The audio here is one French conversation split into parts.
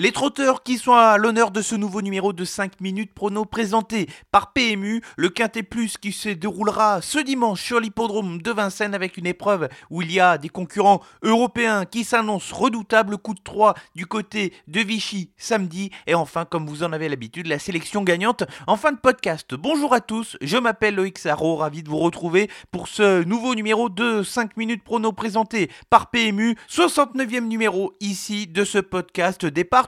Les trotteurs qui sont à l'honneur de ce nouveau numéro de 5 minutes prono présenté par PMU, le Quintet Plus qui se déroulera ce dimanche sur l'hippodrome de Vincennes avec une épreuve où il y a des concurrents européens qui s'annoncent redoutables, coup de 3 du côté de Vichy samedi. Et enfin comme vous en avez l'habitude la sélection gagnante en fin de podcast. Bonjour à tous, je m'appelle Loïc Sarro, ravi de vous retrouver pour ce nouveau numéro de 5 minutes prono présenté par PMU, 69e numéro ici de ce podcast. Départ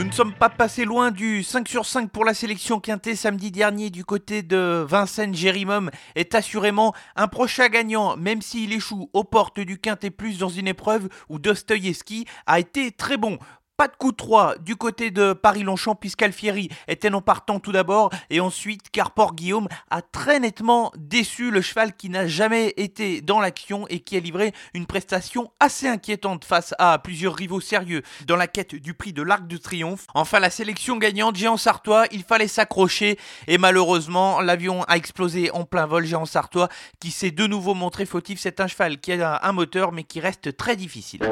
Nous ne sommes pas passés loin du 5 sur 5 pour la sélection quintée samedi dernier du côté de Vincennes. Jérimum est assurément un prochain gagnant, même s'il échoue aux portes du quintet plus dans une épreuve où Dostoyevski a été très bon. Pas de coup de 3 du côté de Paris-Longchamp puisqu'Alfieri était non partant tout d'abord et ensuite Carport Guillaume a très nettement déçu le cheval qui n'a jamais été dans l'action et qui a livré une prestation assez inquiétante face à plusieurs rivaux sérieux dans la quête du prix de l'Arc de Triomphe. Enfin la sélection gagnante Géant Sartois, il fallait s'accrocher et malheureusement l'avion a explosé en plein vol Géant Sartois qui s'est de nouveau montré fautif. C'est un cheval qui a un moteur mais qui reste très difficile.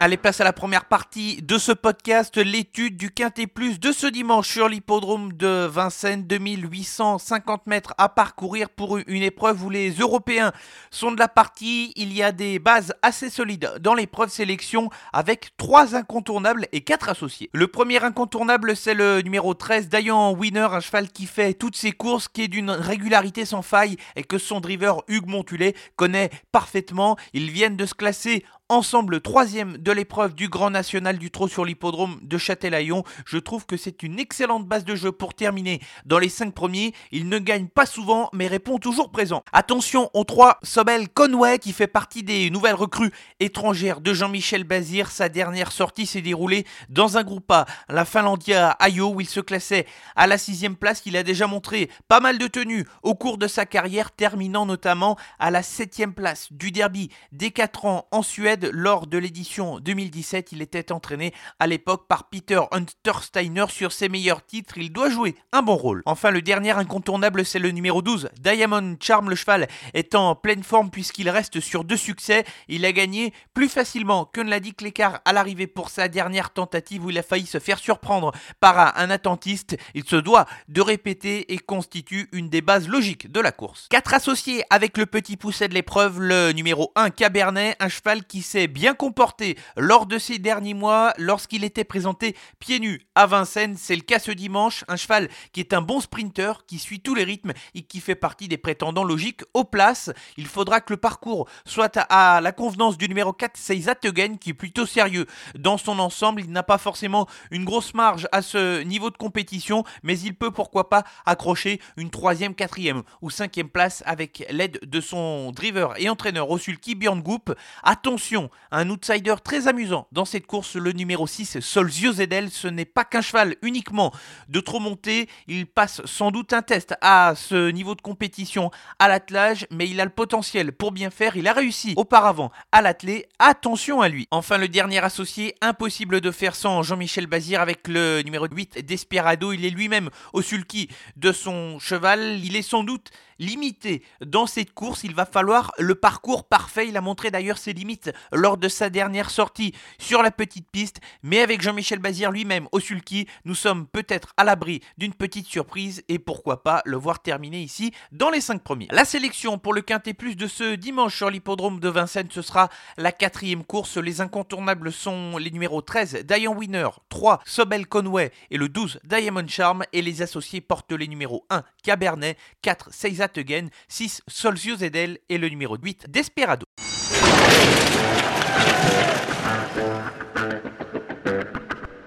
Allez, place à la première partie de ce podcast, l'étude du Quintet de ce dimanche sur l'hippodrome de Vincennes, 2850 mètres à parcourir pour une épreuve où les Européens sont de la partie. Il y a des bases assez solides dans l'épreuve sélection avec trois incontournables et quatre associés. Le premier incontournable, c'est le numéro 13, Dayan Winner, un cheval qui fait toutes ses courses, qui est d'une régularité sans faille et que son driver Hugues Montulet connaît parfaitement. Ils viennent de se classer ensemble troisième de l'épreuve du Grand National du Trot sur l'hippodrome de Châtelaillon. Je trouve que c'est une excellente base de jeu pour terminer dans les cinq premiers. Il ne gagne pas souvent mais répond toujours présent. Attention aux 3 Sobel Conway qui fait partie des nouvelles recrues étrangères de Jean-Michel Bazir. Sa dernière sortie s'est déroulée dans un groupe A, la Finlandia Ayo où il se classait à la sixième place. Il a déjà montré pas mal de tenues au cours de sa carrière terminant notamment à la septième place du derby des 4 ans en Suède lors de l'édition 2017. Il était entraîné à l'époque par Peter Untersteiner sur ses meilleurs titres. Il doit jouer un bon rôle. Enfin, le dernier incontournable, c'est le numéro 12, Diamond Charm. Le cheval est en pleine forme puisqu'il reste sur deux succès. Il a gagné plus facilement que ne l'a dit Clécart à l'arrivée pour sa dernière tentative où il a failli se faire surprendre par un attentiste. Il se doit de répéter et constitue une des bases logiques de la course. Quatre associés avec le petit pousset de l'épreuve, le numéro 1 Cabernet, un cheval qui s'est bien comporté lors de ces derniers mois lorsqu'il était présenté pieds nus à Vincennes. C'est le cas ce dimanche. Un cheval qui est un bon sprinter, qui suit tous les rythmes et qui fait partie des prétendants logiques aux places. Il faudra que le parcours soit à, la convenance du numéro 4, Seizat qui est plutôt sérieux dans son ensemble. Il n'a pas forcément une grosse marge à ce niveau de compétition, mais il peut pourquoi pas accrocher une troisième, quatrième ou cinquième place avec l'aide de son driver et entraîneur au sulky Björn Goop. Attention un outsider très amusant dans cette course, le numéro 6, Solzio Zedel. Ce n'est pas qu'un cheval uniquement de trop monter, il passe sans doute un test à ce niveau de compétition à l'attelage, mais il a le potentiel pour bien faire. Il a réussi auparavant à l'atteler, attention à lui. Enfin, le dernier associé, impossible de faire sans Jean-Michel Bazir avec le numéro 8, Desperado. Il est lui-même au sulky de son cheval. Il est sans doute limité dans cette course. Il va falloir le parcours parfait. Il a montré d'ailleurs ses limites lors de sa dernière sortie sur la petite piste. Mais avec Jean-Michel Bazir lui-même au sulky, nous sommes peut-être à l'abri d'une petite surprise et pourquoi pas le voir terminer ici dans les 5 premiers. La sélection pour le Quintet Plus de ce dimanche sur l'hippodrome de Vincennes, ce sera la quatrième course. Les incontournables sont les numéros 13, Diane Winner, 3, Sobel Conway et le 12, Diamond Charm. Et les associés portent les numéros 1, Cabernet, 4, Seizat Again, 6, Solzio Zedel et le numéro 8, Desperado.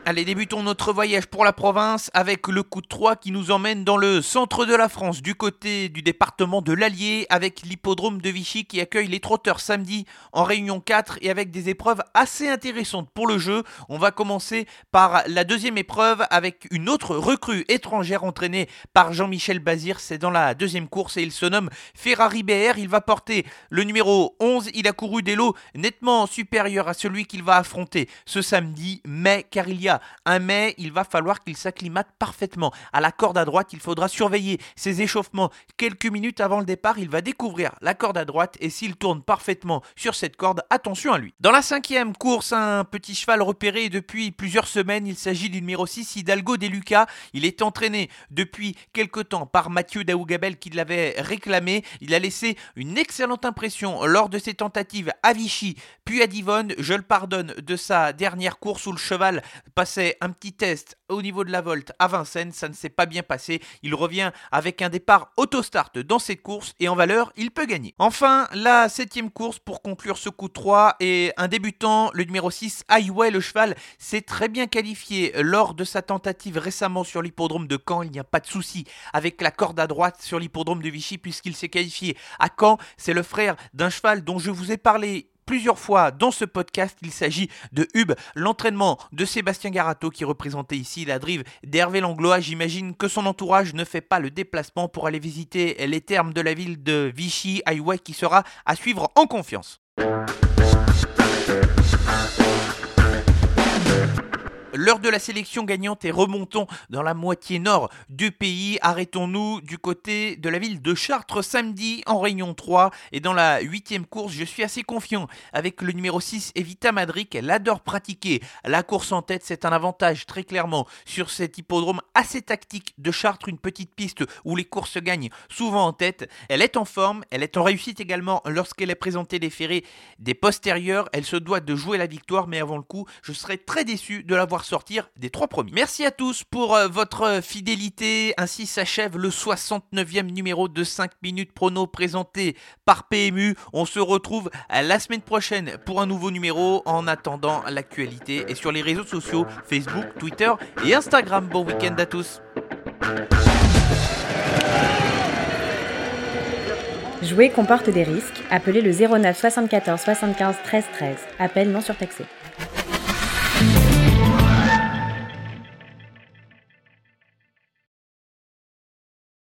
Allez, débutons notre voyage pour la province avec le coup de 3 qui nous emmène dans le centre de la France, du côté du département de l'Allier, avec l'hippodrome de Vichy qui accueille les trotteurs samedi en réunion 4 et avec des épreuves assez intéressantes pour le jeu. On va commencer par la deuxième épreuve avec une autre recrue étrangère entraînée par Jean-Michel Bazir. C'est dans la deuxième course et il se nomme Ferrari BR. Il va porter le numéro 11. Il a couru des lots nettement supérieurs à celui qu'il va affronter ce samedi, mais car il y a un mai, il va falloir qu'il s'acclimate parfaitement. À la corde à droite, il faudra surveiller ses échauffements. Quelques minutes avant le départ, il va découvrir la corde à droite et s'il tourne parfaitement sur cette corde, attention à lui. Dans la cinquième course, un petit cheval repéré depuis plusieurs semaines, il s'agit du numéro 6, Hidalgo De Luca. Il est entraîné depuis quelque temps par Mathieu Daougabel qui l'avait réclamé. Il a laissé une excellente impression lors de ses tentatives à Vichy, puis à Divonne. Je le pardonne de sa dernière course où le cheval passait un petit test au niveau de la volte à Vincennes, ça ne s'est pas bien passé. Il revient avec un départ auto-start dans cette course et en valeur, il peut gagner. Enfin, la septième course pour conclure ce coup 3 et un débutant, le numéro 6, Highway, le cheval, s'est très bien qualifié lors de sa tentative récemment sur l'hippodrome de Caen. Il n'y a pas de souci avec la corde à droite sur l'hippodrome de Vichy puisqu'il s'est qualifié à Caen. C'est le frère d'un cheval dont je vous ai parlé plusieurs fois dans ce podcast. Il s'agit de Hub, l'entraînement de Sébastien Garato qui représentait ici la drive d'Hervé Langlois. J'imagine que son entourage ne fait pas le déplacement pour aller visiter les termes de la ville de Vichy, Highway qui sera à suivre en confiance. L'heure de la sélection gagnante et remontons dans la moitié nord du pays. Arrêtons-nous du côté de la ville de Chartres samedi en Réunion 3 et dans la huitième course, je suis assez confiant avec le numéro 6 Evita Madric. Elle adore pratiquer la course en tête, c'est un avantage très clairement sur cet hippodrome assez tactique de Chartres, une petite piste où les courses gagnent souvent en tête. Elle est en forme, elle est en réussite également lorsqu'elle est présentée des ferrés des postérieurs. Elle se doit de jouer la victoire, mais avant le coup, je serais très déçu de la voir sortir des trois premiers. Merci à tous pour euh, votre fidélité. Ainsi s'achève le 69e numéro de 5 minutes prono présenté par PMU. On se retrouve la semaine prochaine pour un nouveau numéro. En attendant, l'actualité est sur les réseaux sociaux Facebook, Twitter et Instagram. Bon week-end à tous. Jouer comporte des risques. Appelez le 09 74 75 13 13. Appel non surtaxé.